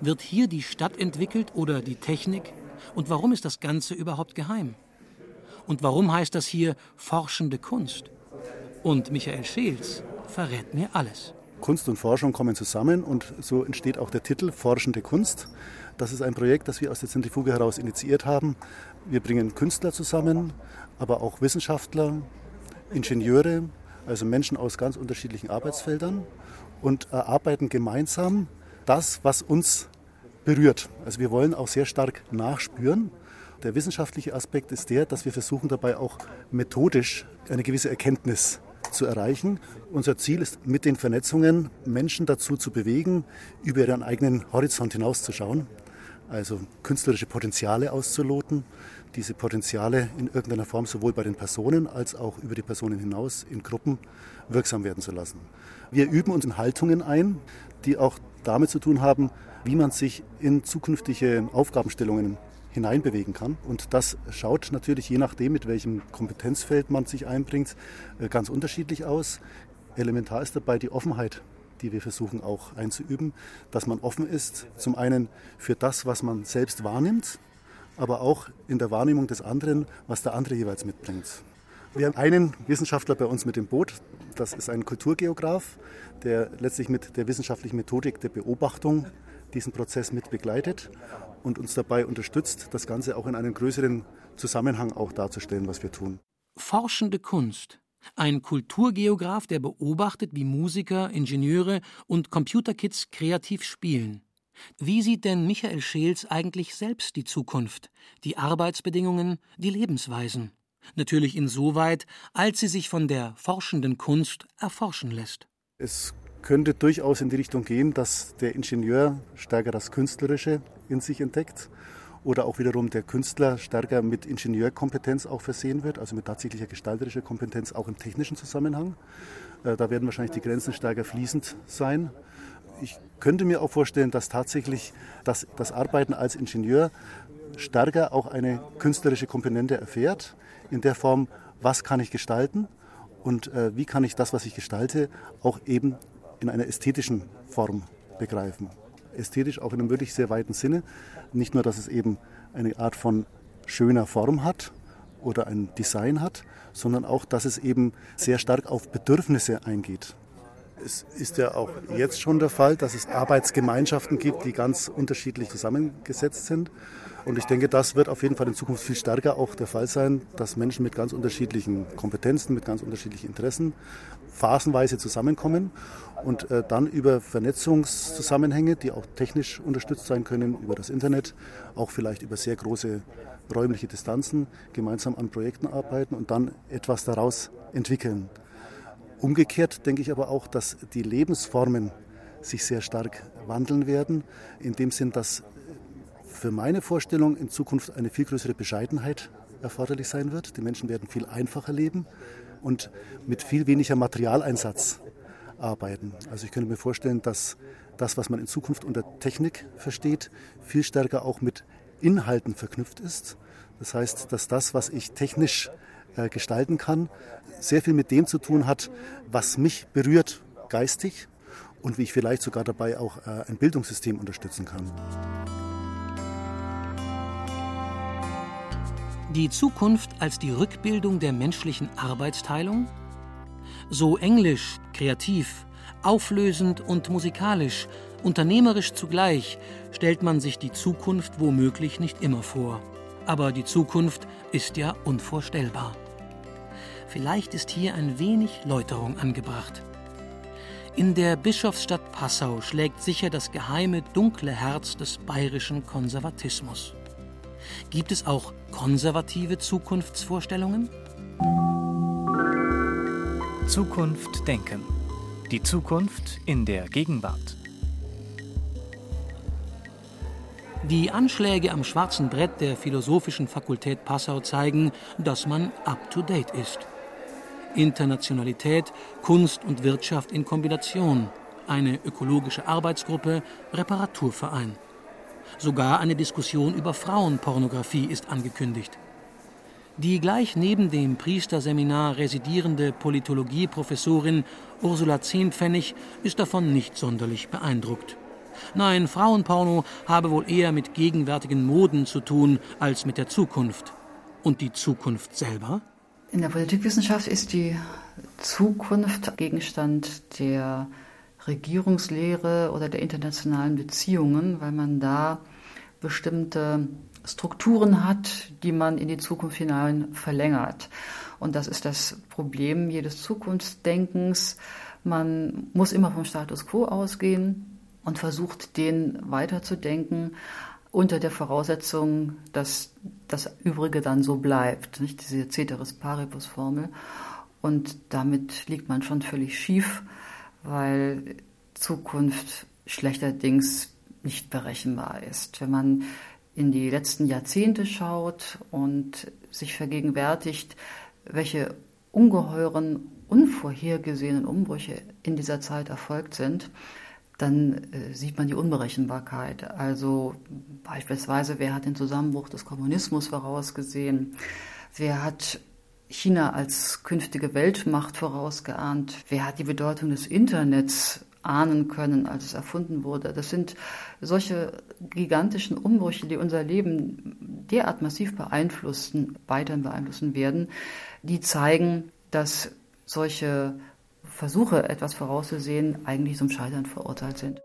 Wird hier die Stadt entwickelt oder die Technik? Und warum ist das Ganze überhaupt geheim? Und warum heißt das hier forschende Kunst? Und Michael Scheels verrät mir alles. Kunst und Forschung kommen zusammen und so entsteht auch der Titel Forschende Kunst. Das ist ein Projekt, das wir aus der Zentrifuge heraus initiiert haben. Wir bringen Künstler zusammen, aber auch Wissenschaftler, Ingenieure, also Menschen aus ganz unterschiedlichen Arbeitsfeldern und erarbeiten gemeinsam das, was uns berührt. Also wir wollen auch sehr stark nachspüren. Der wissenschaftliche Aspekt ist der, dass wir versuchen dabei auch methodisch eine gewisse Erkenntnis zu erreichen. Unser Ziel ist, mit den Vernetzungen Menschen dazu zu bewegen, über ihren eigenen Horizont hinauszuschauen, also künstlerische Potenziale auszuloten, diese Potenziale in irgendeiner Form sowohl bei den Personen als auch über die Personen hinaus in Gruppen wirksam werden zu lassen. Wir üben uns in Haltungen ein, die auch damit zu tun haben, wie man sich in zukünftige Aufgabenstellungen hineinbewegen kann. Und das schaut natürlich je nachdem, mit welchem Kompetenzfeld man sich einbringt, äh, ganz unterschiedlich aus. Elementar ist dabei die Offenheit, die wir versuchen auch einzuüben, dass man offen ist, zum einen für das, was man selbst wahrnimmt, aber auch in der Wahrnehmung des anderen, was der andere jeweils mitbringt. Wir haben einen Wissenschaftler bei uns mit dem Boot, das ist ein Kulturgeograf, der letztlich mit der wissenschaftlichen Methodik der Beobachtung diesen Prozess mit begleitet und uns dabei unterstützt, das Ganze auch in einen größeren Zusammenhang auch darzustellen, was wir tun. Forschende Kunst. Ein Kulturgeograf, der beobachtet, wie Musiker, Ingenieure und Computerkids kreativ spielen. Wie sieht denn Michael Scheels eigentlich selbst die Zukunft, die Arbeitsbedingungen, die Lebensweisen? Natürlich insoweit, als sie sich von der forschenden Kunst erforschen lässt. Es könnte durchaus in die Richtung gehen, dass der Ingenieur stärker das Künstlerische in sich entdeckt oder auch wiederum der Künstler stärker mit Ingenieurkompetenz auch versehen wird, also mit tatsächlicher gestalterischer Kompetenz auch im technischen Zusammenhang. Äh, da werden wahrscheinlich die Grenzen stärker fließend sein. Ich könnte mir auch vorstellen, dass tatsächlich das, das Arbeiten als Ingenieur stärker auch eine künstlerische Komponente erfährt, in der Form, was kann ich gestalten und äh, wie kann ich das, was ich gestalte, auch eben in einer ästhetischen Form begreifen. Ästhetisch auch in einem wirklich sehr weiten Sinne. Nicht nur, dass es eben eine Art von schöner Form hat oder ein Design hat, sondern auch, dass es eben sehr stark auf Bedürfnisse eingeht. Es ist ja auch jetzt schon der Fall, dass es Arbeitsgemeinschaften gibt, die ganz unterschiedlich zusammengesetzt sind. Und ich denke, das wird auf jeden Fall in Zukunft viel stärker auch der Fall sein, dass Menschen mit ganz unterschiedlichen Kompetenzen, mit ganz unterschiedlichen Interessen phasenweise zusammenkommen und äh, dann über Vernetzungszusammenhänge, die auch technisch unterstützt sein können, über das Internet, auch vielleicht über sehr große räumliche Distanzen, gemeinsam an Projekten arbeiten und dann etwas daraus entwickeln. Umgekehrt denke ich aber auch, dass die Lebensformen sich sehr stark wandeln werden. In dem Sinn, dass für meine Vorstellung in Zukunft eine viel größere Bescheidenheit erforderlich sein wird. Die Menschen werden viel einfacher leben und mit viel weniger Materialeinsatz arbeiten. Also ich könnte mir vorstellen, dass das, was man in Zukunft unter Technik versteht, viel stärker auch mit Inhalten verknüpft ist. Das heißt, dass das, was ich technisch äh, gestalten kann, sehr viel mit dem zu tun hat, was mich berührt geistig und wie ich vielleicht sogar dabei auch äh, ein Bildungssystem unterstützen kann. Die Zukunft als die Rückbildung der menschlichen Arbeitsteilung? So englisch, kreativ, auflösend und musikalisch, unternehmerisch zugleich, stellt man sich die Zukunft womöglich nicht immer vor. Aber die Zukunft ist ja unvorstellbar. Vielleicht ist hier ein wenig Läuterung angebracht. In der Bischofsstadt Passau schlägt sicher das geheime dunkle Herz des bayerischen Konservatismus. Gibt es auch konservative Zukunftsvorstellungen? Zukunft denken. Die Zukunft in der Gegenwart. Die Anschläge am schwarzen Brett der Philosophischen Fakultät Passau zeigen, dass man up-to-date ist. Internationalität, Kunst und Wirtschaft in Kombination, eine ökologische Arbeitsgruppe, Reparaturverein. Sogar eine Diskussion über Frauenpornografie ist angekündigt. Die gleich neben dem Priesterseminar residierende Politologieprofessorin Ursula Zehnpfennig ist davon nicht sonderlich beeindruckt. Nein, Frauenporno habe wohl eher mit gegenwärtigen Moden zu tun als mit der Zukunft. Und die Zukunft selber? In der Politikwissenschaft ist die Zukunft Gegenstand der Regierungslehre oder der internationalen Beziehungen, weil man da bestimmte Strukturen hat, die man in die Zukunft hinein verlängert. Und das ist das Problem jedes Zukunftsdenkens. Man muss immer vom Status quo ausgehen und versucht, den weiterzudenken unter der Voraussetzung, dass das Übrige dann so bleibt, nicht diese Ceteris Paribus Formel. Und damit liegt man schon völlig schief, weil Zukunft schlechterdings nicht berechenbar ist. Wenn man in die letzten Jahrzehnte schaut und sich vergegenwärtigt, welche ungeheuren, unvorhergesehenen Umbrüche in dieser Zeit erfolgt sind, dann äh, sieht man die Unberechenbarkeit. Also beispielsweise, wer hat den Zusammenbruch des Kommunismus vorausgesehen? Wer hat China als künftige Weltmacht vorausgeahnt? Wer hat die Bedeutung des Internets ahnen können, als es erfunden wurde? Das sind solche gigantischen Umbrüche, die unser Leben derart massiv beeinflussen, weiterhin beeinflussen werden, die zeigen, dass solche Versuche, etwas vorauszusehen, eigentlich zum Scheitern verurteilt sind.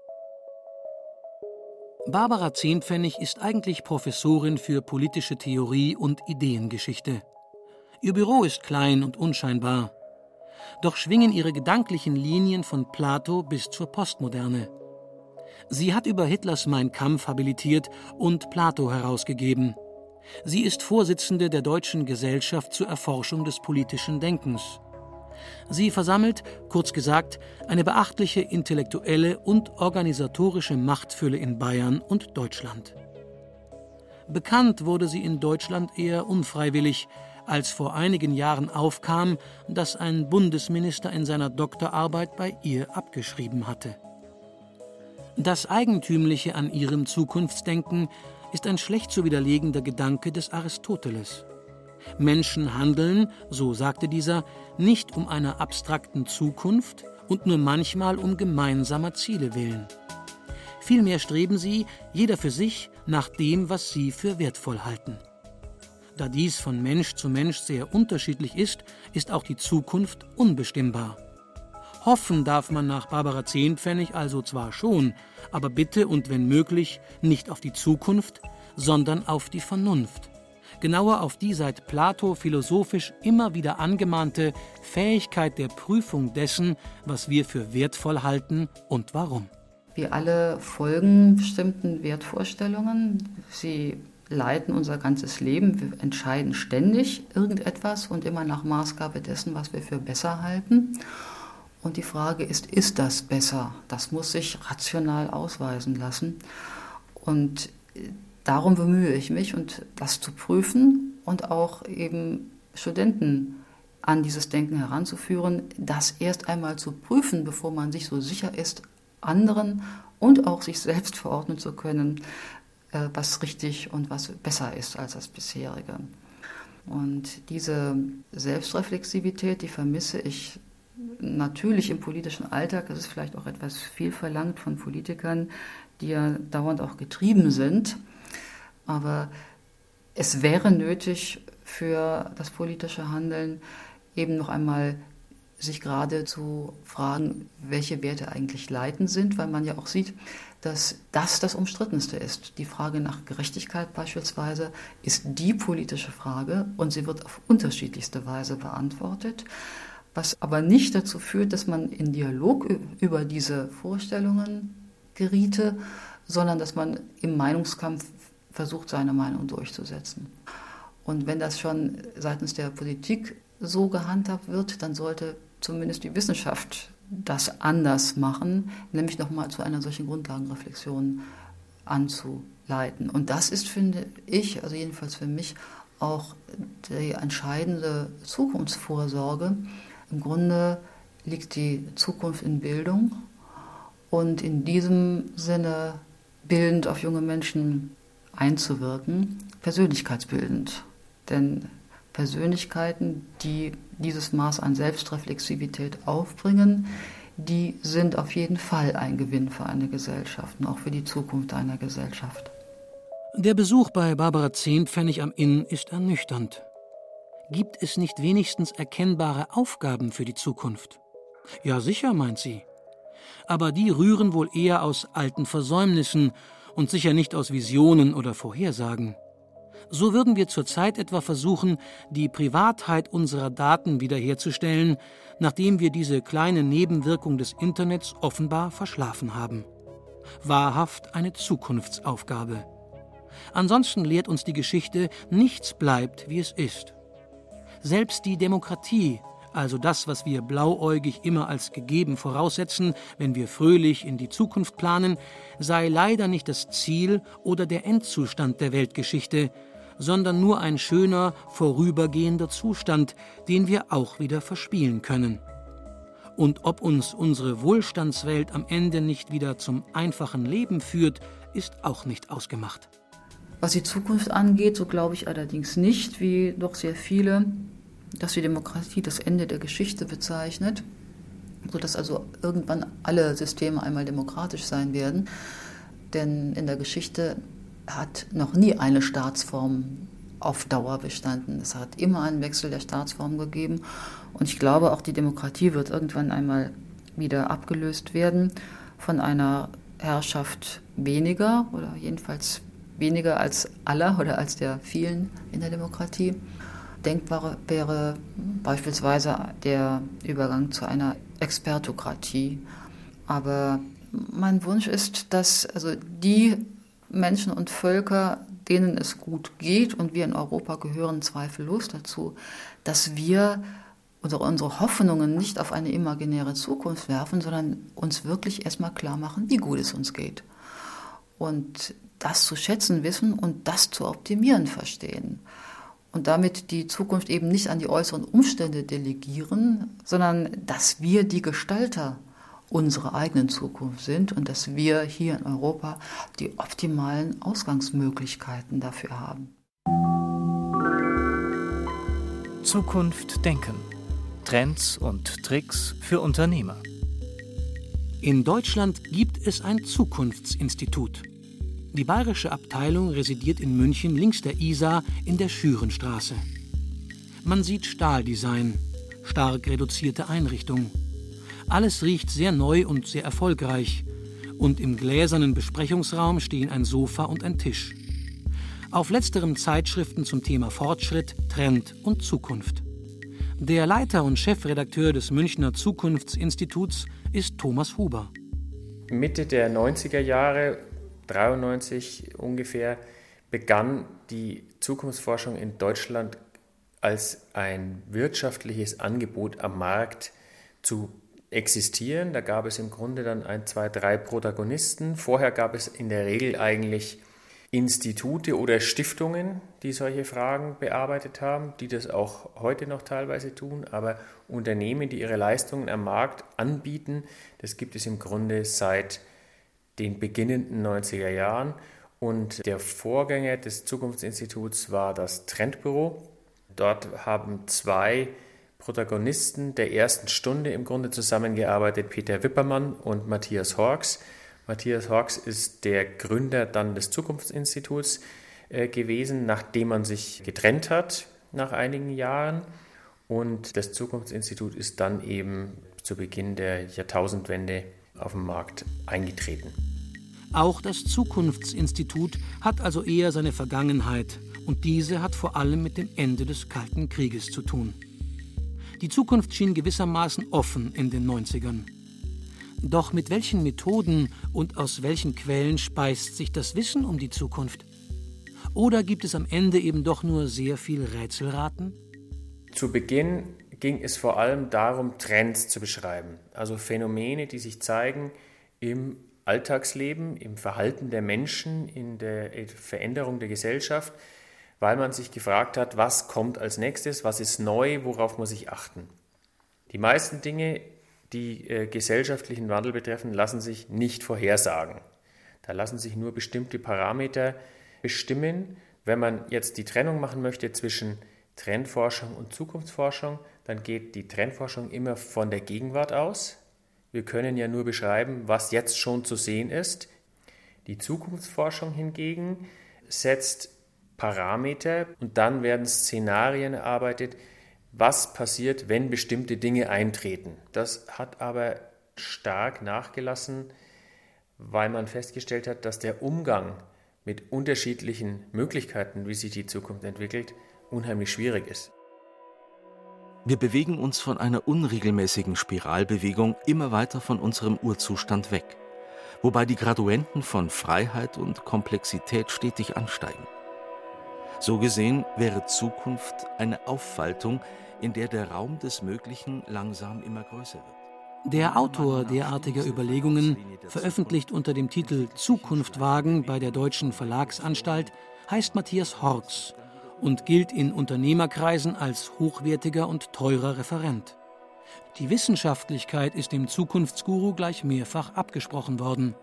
Barbara Zehnpfennig ist eigentlich Professorin für politische Theorie und Ideengeschichte. Ihr Büro ist klein und unscheinbar. Doch schwingen ihre gedanklichen Linien von Plato bis zur Postmoderne. Sie hat über Hitlers Mein Kampf habilitiert und Plato herausgegeben. Sie ist Vorsitzende der Deutschen Gesellschaft zur Erforschung des politischen Denkens. Sie versammelt, kurz gesagt, eine beachtliche intellektuelle und organisatorische Machtfülle in Bayern und Deutschland. Bekannt wurde sie in Deutschland eher unfreiwillig, als vor einigen Jahren aufkam, dass ein Bundesminister in seiner Doktorarbeit bei ihr abgeschrieben hatte. Das Eigentümliche an ihrem Zukunftsdenken ist ein schlecht zu widerlegender Gedanke des Aristoteles. Menschen handeln, so sagte dieser, nicht um einer abstrakten Zukunft und nur manchmal um gemeinsamer Ziele willen. Vielmehr streben sie, jeder für sich, nach dem, was sie für wertvoll halten. Da dies von Mensch zu Mensch sehr unterschiedlich ist, ist auch die Zukunft unbestimmbar. Hoffen darf man nach Barbara Zehnpfennig also zwar schon, aber bitte und wenn möglich nicht auf die Zukunft, sondern auf die Vernunft genauer auf die seit Plato philosophisch immer wieder angemahnte Fähigkeit der Prüfung dessen, was wir für wertvoll halten und warum. Wir alle folgen bestimmten Wertvorstellungen. Sie leiten unser ganzes Leben. Wir entscheiden ständig irgendetwas und immer nach Maßgabe dessen, was wir für besser halten. Und die Frage ist, ist das besser? Das muss sich rational ausweisen lassen. Und äh, darum bemühe ich mich, und das zu prüfen und auch eben Studenten an dieses Denken heranzuführen, das erst einmal zu prüfen, bevor man sich so sicher ist, anderen und auch sich selbst verordnen zu können, was richtig und was besser ist als das bisherige. Und diese Selbstreflexivität, die vermisse ich natürlich im politischen Alltag. Das ist vielleicht auch etwas viel verlangt von Politikern, die ja dauernd auch getrieben sind. Aber es wäre nötig für das politische Handeln eben noch einmal sich gerade zu fragen, welche Werte eigentlich leitend sind, weil man ja auch sieht, dass das das Umstrittenste ist. Die Frage nach Gerechtigkeit beispielsweise ist die politische Frage und sie wird auf unterschiedlichste Weise beantwortet, was aber nicht dazu führt, dass man in Dialog über diese Vorstellungen geriete, sondern dass man im Meinungskampf versucht, seine Meinung durchzusetzen. Und wenn das schon seitens der Politik so gehandhabt wird, dann sollte zumindest die Wissenschaft das anders machen, nämlich nochmal zu einer solchen Grundlagenreflexion anzuleiten. Und das ist, finde ich, also jedenfalls für mich, auch die entscheidende Zukunftsvorsorge. Im Grunde liegt die Zukunft in Bildung und in diesem Sinne bildend auf junge Menschen einzuwirken, persönlichkeitsbildend. Denn Persönlichkeiten, die dieses Maß an Selbstreflexivität aufbringen, die sind auf jeden Fall ein Gewinn für eine Gesellschaft und auch für die Zukunft einer Gesellschaft. Der Besuch bei Barbara Zehnpfennig am Inn ist ernüchternd. Gibt es nicht wenigstens erkennbare Aufgaben für die Zukunft? Ja, sicher, meint sie. Aber die rühren wohl eher aus alten Versäumnissen und sicher nicht aus Visionen oder Vorhersagen. So würden wir zurzeit etwa versuchen, die Privatheit unserer Daten wiederherzustellen, nachdem wir diese kleine Nebenwirkung des Internets offenbar verschlafen haben. Wahrhaft eine Zukunftsaufgabe. Ansonsten lehrt uns die Geschichte, nichts bleibt, wie es ist. Selbst die Demokratie, also das, was wir blauäugig immer als gegeben voraussetzen, wenn wir fröhlich in die Zukunft planen, sei leider nicht das Ziel oder der Endzustand der Weltgeschichte, sondern nur ein schöner, vorübergehender Zustand, den wir auch wieder verspielen können. Und ob uns unsere Wohlstandswelt am Ende nicht wieder zum einfachen Leben führt, ist auch nicht ausgemacht. Was die Zukunft angeht, so glaube ich allerdings nicht, wie doch sehr viele, dass die Demokratie das Ende der Geschichte bezeichnet, sodass also irgendwann alle Systeme einmal demokratisch sein werden. Denn in der Geschichte hat noch nie eine Staatsform auf Dauer bestanden. Es hat immer einen Wechsel der Staatsform gegeben. Und ich glaube, auch die Demokratie wird irgendwann einmal wieder abgelöst werden von einer Herrschaft weniger oder jedenfalls weniger als aller oder als der vielen in der Demokratie. Denkbar wäre beispielsweise der Übergang zu einer Expertokratie. Aber mein Wunsch ist, dass also die Menschen und Völker, denen es gut geht, und wir in Europa gehören zweifellos dazu, dass wir unsere Hoffnungen nicht auf eine imaginäre Zukunft werfen, sondern uns wirklich erstmal klar machen, wie gut es uns geht. Und das zu schätzen wissen und das zu optimieren verstehen. Und damit die Zukunft eben nicht an die äußeren Umstände delegieren, sondern dass wir die Gestalter unsere eigenen Zukunft sind und dass wir hier in Europa die optimalen Ausgangsmöglichkeiten dafür haben. Zukunft denken. Trends und Tricks für Unternehmer. In Deutschland gibt es ein Zukunftsinstitut. Die bayerische Abteilung residiert in München links der Isar in der Schürenstraße. Man sieht Stahldesign, stark reduzierte Einrichtung, alles riecht sehr neu und sehr erfolgreich. Und im gläsernen Besprechungsraum stehen ein Sofa und ein Tisch. Auf letzterem Zeitschriften zum Thema Fortschritt, Trend und Zukunft. Der Leiter und Chefredakteur des Münchner Zukunftsinstituts ist Thomas Huber. Mitte der 90er Jahre, 93 ungefähr, begann die Zukunftsforschung in Deutschland als ein wirtschaftliches Angebot am Markt zu existieren. Da gab es im Grunde dann ein, zwei, drei Protagonisten. Vorher gab es in der Regel eigentlich Institute oder Stiftungen, die solche Fragen bearbeitet haben, die das auch heute noch teilweise tun. Aber Unternehmen, die ihre Leistungen am Markt anbieten, das gibt es im Grunde seit den beginnenden 90er Jahren. Und der Vorgänger des Zukunftsinstituts war das Trendbüro. Dort haben zwei Protagonisten der ersten Stunde im Grunde zusammengearbeitet, Peter Wippermann und Matthias Horks. Matthias Horks ist der Gründer dann des Zukunftsinstituts äh, gewesen, nachdem man sich getrennt hat nach einigen Jahren. Und das Zukunftsinstitut ist dann eben zu Beginn der Jahrtausendwende auf den Markt eingetreten. Auch das Zukunftsinstitut hat also eher seine Vergangenheit und diese hat vor allem mit dem Ende des Kalten Krieges zu tun. Die Zukunft schien gewissermaßen offen in den 90ern. Doch mit welchen Methoden und aus welchen Quellen speist sich das Wissen um die Zukunft? Oder gibt es am Ende eben doch nur sehr viel Rätselraten? Zu Beginn ging es vor allem darum, Trends zu beschreiben, also Phänomene, die sich zeigen im Alltagsleben, im Verhalten der Menschen, in der Veränderung der Gesellschaft, weil man sich gefragt hat, was kommt als nächstes, was ist neu, worauf muss ich achten. Die meisten Dinge, die äh, gesellschaftlichen Wandel betreffen, lassen sich nicht vorhersagen. Da lassen sich nur bestimmte Parameter bestimmen. Wenn man jetzt die Trennung machen möchte zwischen Trendforschung und Zukunftsforschung, dann geht die Trendforschung immer von der Gegenwart aus. Wir können ja nur beschreiben, was jetzt schon zu sehen ist. Die Zukunftsforschung hingegen setzt Parameter und dann werden Szenarien erarbeitet, was passiert, wenn bestimmte Dinge eintreten. Das hat aber stark nachgelassen, weil man festgestellt hat, dass der Umgang mit unterschiedlichen Möglichkeiten, wie sich die Zukunft entwickelt, unheimlich schwierig ist. Wir bewegen uns von einer unregelmäßigen Spiralbewegung immer weiter von unserem Urzustand weg, wobei die Graduenten von Freiheit und Komplexität stetig ansteigen. So gesehen wäre Zukunft eine Auffaltung, in der der Raum des Möglichen langsam immer größer wird. Der Autor derartiger Überlegungen, veröffentlicht unter dem Titel Zukunft wagen bei der Deutschen Verlagsanstalt, heißt Matthias Horks und gilt in Unternehmerkreisen als hochwertiger und teurer Referent. Die Wissenschaftlichkeit ist dem Zukunftsguru gleich mehrfach abgesprochen worden.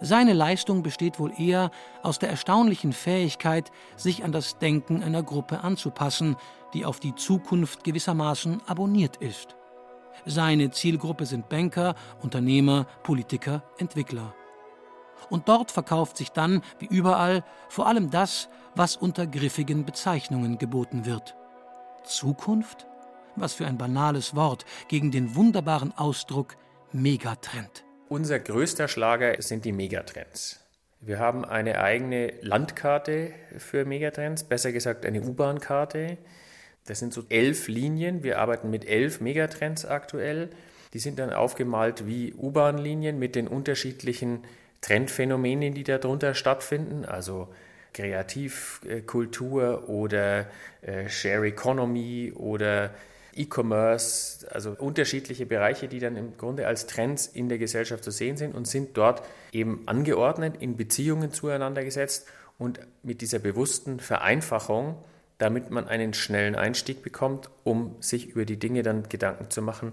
Seine Leistung besteht wohl eher aus der erstaunlichen Fähigkeit, sich an das Denken einer Gruppe anzupassen, die auf die Zukunft gewissermaßen abonniert ist. Seine Zielgruppe sind Banker, Unternehmer, Politiker, Entwickler. Und dort verkauft sich dann, wie überall, vor allem das, was unter griffigen Bezeichnungen geboten wird. Zukunft? Was für ein banales Wort gegen den wunderbaren Ausdruck Megatrend. Unser größter Schlager sind die Megatrends. Wir haben eine eigene Landkarte für Megatrends, besser gesagt eine U-Bahn-Karte. Das sind so elf Linien. Wir arbeiten mit elf Megatrends aktuell. Die sind dann aufgemalt wie U-Bahn-Linien mit den unterschiedlichen Trendphänomenen, die darunter stattfinden. Also Kreativkultur oder äh, Share Economy oder E-Commerce, also unterschiedliche Bereiche, die dann im Grunde als Trends in der Gesellschaft zu sehen sind und sind dort eben angeordnet, in Beziehungen zueinander gesetzt und mit dieser bewussten Vereinfachung, damit man einen schnellen Einstieg bekommt, um sich über die Dinge dann Gedanken zu machen,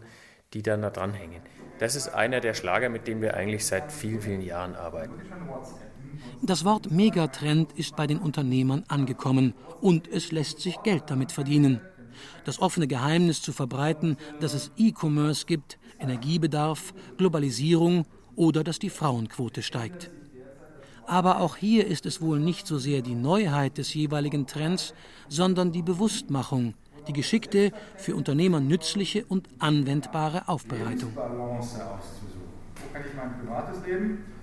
die dann da dranhängen. Das ist einer der Schlager, mit dem wir eigentlich seit vielen, vielen Jahren arbeiten. Das Wort Megatrend ist bei den Unternehmern angekommen und es lässt sich Geld damit verdienen das offene Geheimnis zu verbreiten, dass es E-Commerce gibt, Energiebedarf, Globalisierung oder dass die Frauenquote steigt. Aber auch hier ist es wohl nicht so sehr die Neuheit des jeweiligen Trends, sondern die Bewusstmachung, die geschickte, für Unternehmer nützliche und anwendbare Aufbereitung. Wo kann ich mein privates Leben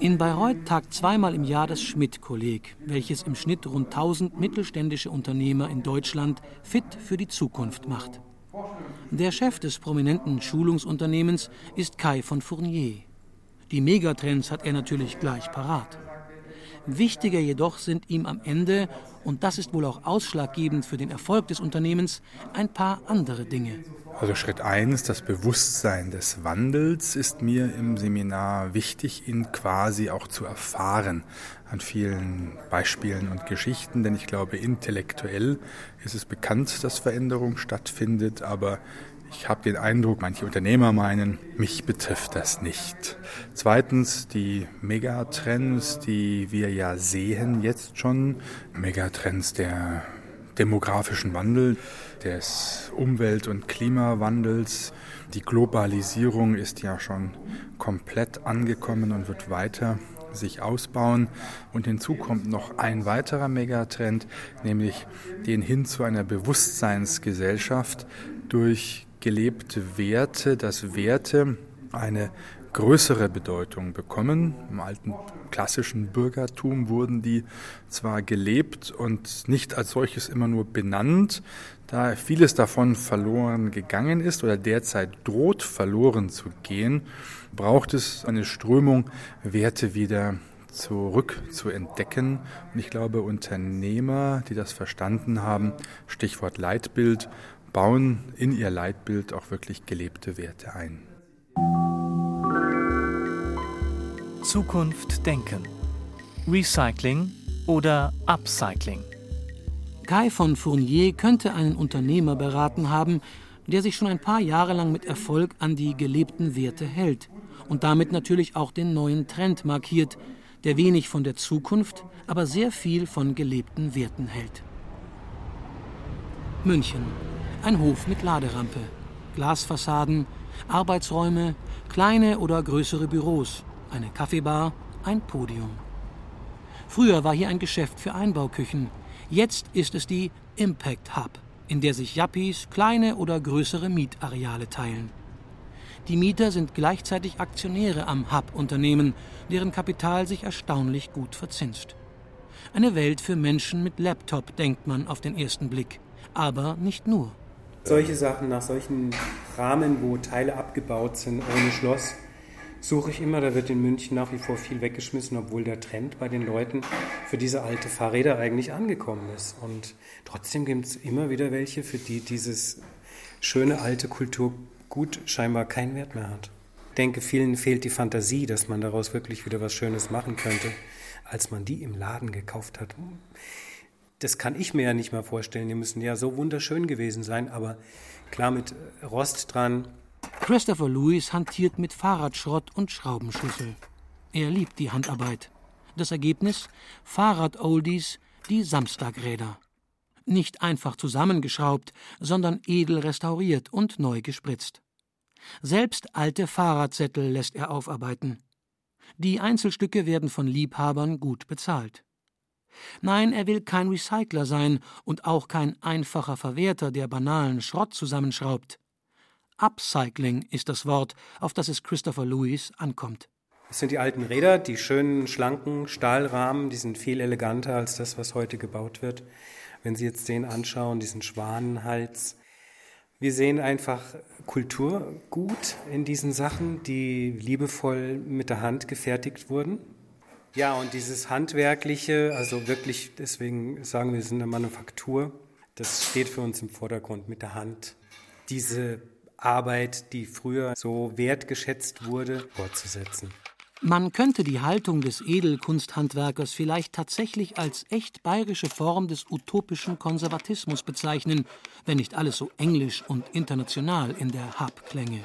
in Bayreuth tagt zweimal im Jahr das Schmidt-Kolleg, welches im Schnitt rund 1000 mittelständische Unternehmer in Deutschland fit für die Zukunft macht. Der Chef des prominenten Schulungsunternehmens ist Kai von Fournier. Die Megatrends hat er natürlich gleich parat. Wichtiger jedoch sind ihm am Ende, und das ist wohl auch ausschlaggebend für den Erfolg des Unternehmens, ein paar andere Dinge. Also Schritt 1, das Bewusstsein des Wandels ist mir im Seminar wichtig, ihn quasi auch zu erfahren an vielen Beispielen und Geschichten, denn ich glaube, intellektuell ist es bekannt, dass Veränderung stattfindet, aber ich habe den Eindruck, manche Unternehmer meinen, mich betrifft das nicht. Zweitens die Megatrends, die wir ja sehen jetzt schon. Megatrends der demografischen Wandel, des Umwelt- und Klimawandels. Die Globalisierung ist ja schon komplett angekommen und wird weiter sich ausbauen. Und hinzu kommt noch ein weiterer Megatrend, nämlich den hin zu einer Bewusstseinsgesellschaft durch gelebte Werte, dass Werte eine größere Bedeutung bekommen. Im alten klassischen Bürgertum wurden die zwar gelebt und nicht als solches immer nur benannt, da vieles davon verloren gegangen ist oder derzeit droht verloren zu gehen, braucht es eine Strömung, Werte wieder zurück zu entdecken. Und ich glaube, Unternehmer, die das verstanden haben, Stichwort Leitbild, bauen in ihr Leitbild auch wirklich gelebte Werte ein. Zukunft denken. Recycling oder Upcycling. Kai von Fournier könnte einen Unternehmer beraten haben, der sich schon ein paar Jahre lang mit Erfolg an die gelebten Werte hält und damit natürlich auch den neuen Trend markiert, der wenig von der Zukunft, aber sehr viel von gelebten Werten hält. München. Ein Hof mit Laderampe, Glasfassaden, Arbeitsräume, kleine oder größere Büros, eine Kaffeebar, ein Podium. Früher war hier ein Geschäft für Einbauküchen. Jetzt ist es die Impact Hub, in der sich Yuppies kleine oder größere Mietareale teilen. Die Mieter sind gleichzeitig Aktionäre am Hub-Unternehmen, deren Kapital sich erstaunlich gut verzinst. Eine Welt für Menschen mit Laptop, denkt man auf den ersten Blick. Aber nicht nur. Solche Sachen nach solchen Rahmen, wo Teile abgebaut sind, ohne Schloss, suche ich immer. Da wird in München nach wie vor viel weggeschmissen, obwohl der Trend bei den Leuten für diese alte Fahrräder eigentlich angekommen ist. Und trotzdem gibt es immer wieder welche, für die dieses schöne alte Kulturgut scheinbar keinen Wert mehr hat. Ich denke, vielen fehlt die Fantasie, dass man daraus wirklich wieder was Schönes machen könnte, als man die im Laden gekauft hat. Das kann ich mir ja nicht mal vorstellen. Die müssen ja so wunderschön gewesen sein, aber klar mit Rost dran, Christopher Lewis hantiert mit Fahrradschrott und Schraubenschlüssel. Er liebt die Handarbeit. Das Ergebnis? Fahrrad-Oldies, die Samstagräder. Nicht einfach zusammengeschraubt, sondern edel restauriert und neu gespritzt. Selbst alte Fahrradsättel lässt er aufarbeiten. Die Einzelstücke werden von Liebhabern gut bezahlt. Nein, er will kein Recycler sein und auch kein einfacher Verwerter, der banalen Schrott zusammenschraubt. Upcycling ist das Wort, auf das es Christopher Lewis ankommt. Es sind die alten Räder, die schönen, schlanken Stahlrahmen, die sind viel eleganter als das, was heute gebaut wird. Wenn Sie jetzt den anschauen, diesen Schwanenhals. Wir sehen einfach Kulturgut in diesen Sachen, die liebevoll mit der Hand gefertigt wurden. Ja, und dieses Handwerkliche, also wirklich, deswegen sagen wir, es ist eine Manufaktur, das steht für uns im Vordergrund mit der Hand. Diese Arbeit, die früher so wertgeschätzt wurde, fortzusetzen. Man könnte die Haltung des Edelkunsthandwerkers vielleicht tatsächlich als echt bayerische Form des utopischen Konservatismus bezeichnen, wenn nicht alles so englisch und international in der Hub klänge.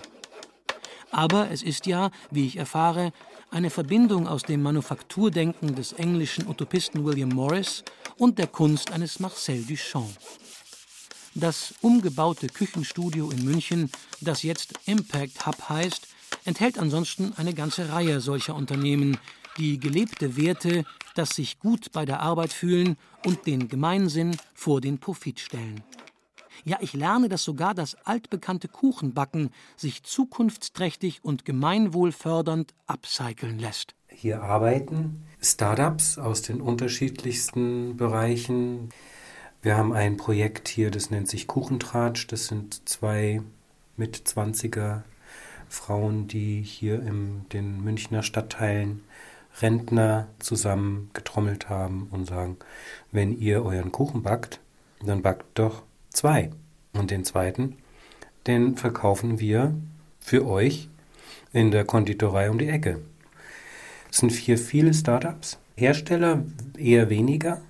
Aber es ist ja, wie ich erfahre, eine Verbindung aus dem Manufakturdenken des englischen Utopisten William Morris und der Kunst eines Marcel Duchamp. Das umgebaute Küchenstudio in München, das jetzt Impact Hub heißt, enthält ansonsten eine ganze Reihe solcher Unternehmen, die gelebte Werte, das sich gut bei der Arbeit fühlen und den Gemeinsinn vor den Profit stellen. Ja, ich lerne, dass sogar das altbekannte Kuchenbacken sich zukunftsträchtig und gemeinwohlfördernd upcyclen lässt. Hier arbeiten Startups aus den unterschiedlichsten Bereichen. Wir haben ein Projekt hier, das nennt sich Kuchentratsch. Das sind zwei mit 20er Frauen, die hier in den Münchner Stadtteilen Rentner zusammengetrommelt haben und sagen, wenn ihr euren Kuchen backt, dann backt doch zwei. Und den zweiten, den verkaufen wir für euch in der Konditorei um die Ecke. Es sind hier viele Startups, Hersteller eher weniger,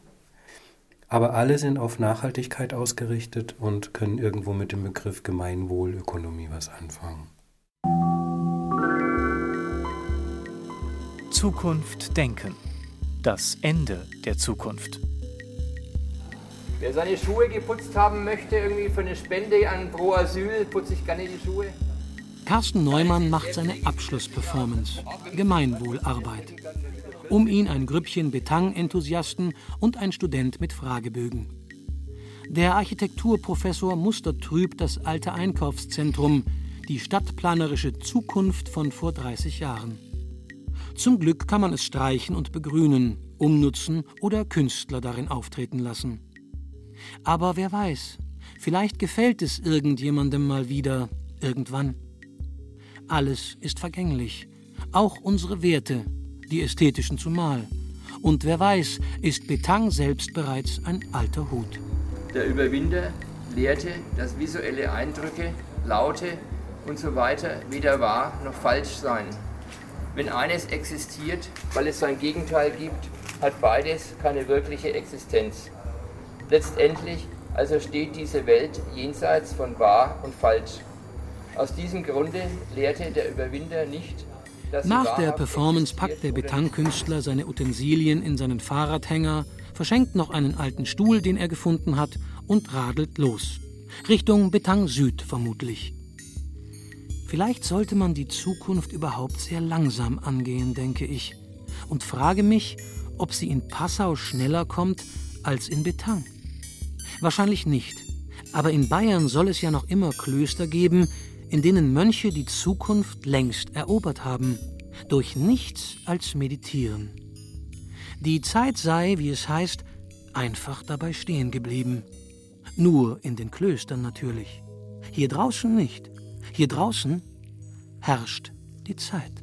aber alle sind auf Nachhaltigkeit ausgerichtet und können irgendwo mit dem Begriff Gemeinwohlökonomie was anfangen. Zukunft denken. Das Ende der Zukunft. Wer seine Schuhe geputzt haben möchte, irgendwie für eine Spende an Pro Asyl, putze ich gerne die Schuhe. Carsten Neumann macht seine Abschlussperformance. Gemeinwohlarbeit. Um ihn ein Grüppchen Betang-Enthusiasten und ein Student mit Fragebögen. Der Architekturprofessor mustert trüb das alte Einkaufszentrum, die stadtplanerische Zukunft von vor 30 Jahren. Zum Glück kann man es streichen und begrünen, umnutzen oder Künstler darin auftreten lassen. Aber wer weiß, vielleicht gefällt es irgendjemandem mal wieder, irgendwann. Alles ist vergänglich, auch unsere Werte, die ästhetischen zumal. Und wer weiß, ist Betang selbst bereits ein alter Hut. Der Überwinder lehrte, dass visuelle Eindrücke, Laute und so weiter weder wahr noch falsch seien. Wenn eines existiert, weil es sein Gegenteil gibt, hat beides keine wirkliche Existenz. Letztendlich also steht diese Welt jenseits von wahr und falsch. Aus diesem Grunde lehrte der Überwinder nicht, dass Nach der Performance packt der Betang-Künstler seine Utensilien in seinen Fahrradhänger, verschenkt noch einen alten Stuhl, den er gefunden hat, und radelt los. Richtung Betang Süd vermutlich. Vielleicht sollte man die Zukunft überhaupt sehr langsam angehen, denke ich, und frage mich, ob sie in Passau schneller kommt als in Betang. Wahrscheinlich nicht, aber in Bayern soll es ja noch immer Klöster geben, in denen Mönche die Zukunft längst erobert haben, durch nichts als Meditieren. Die Zeit sei, wie es heißt, einfach dabei stehen geblieben. Nur in den Klöstern natürlich. Hier draußen nicht. Hier draußen herrscht die Zeit.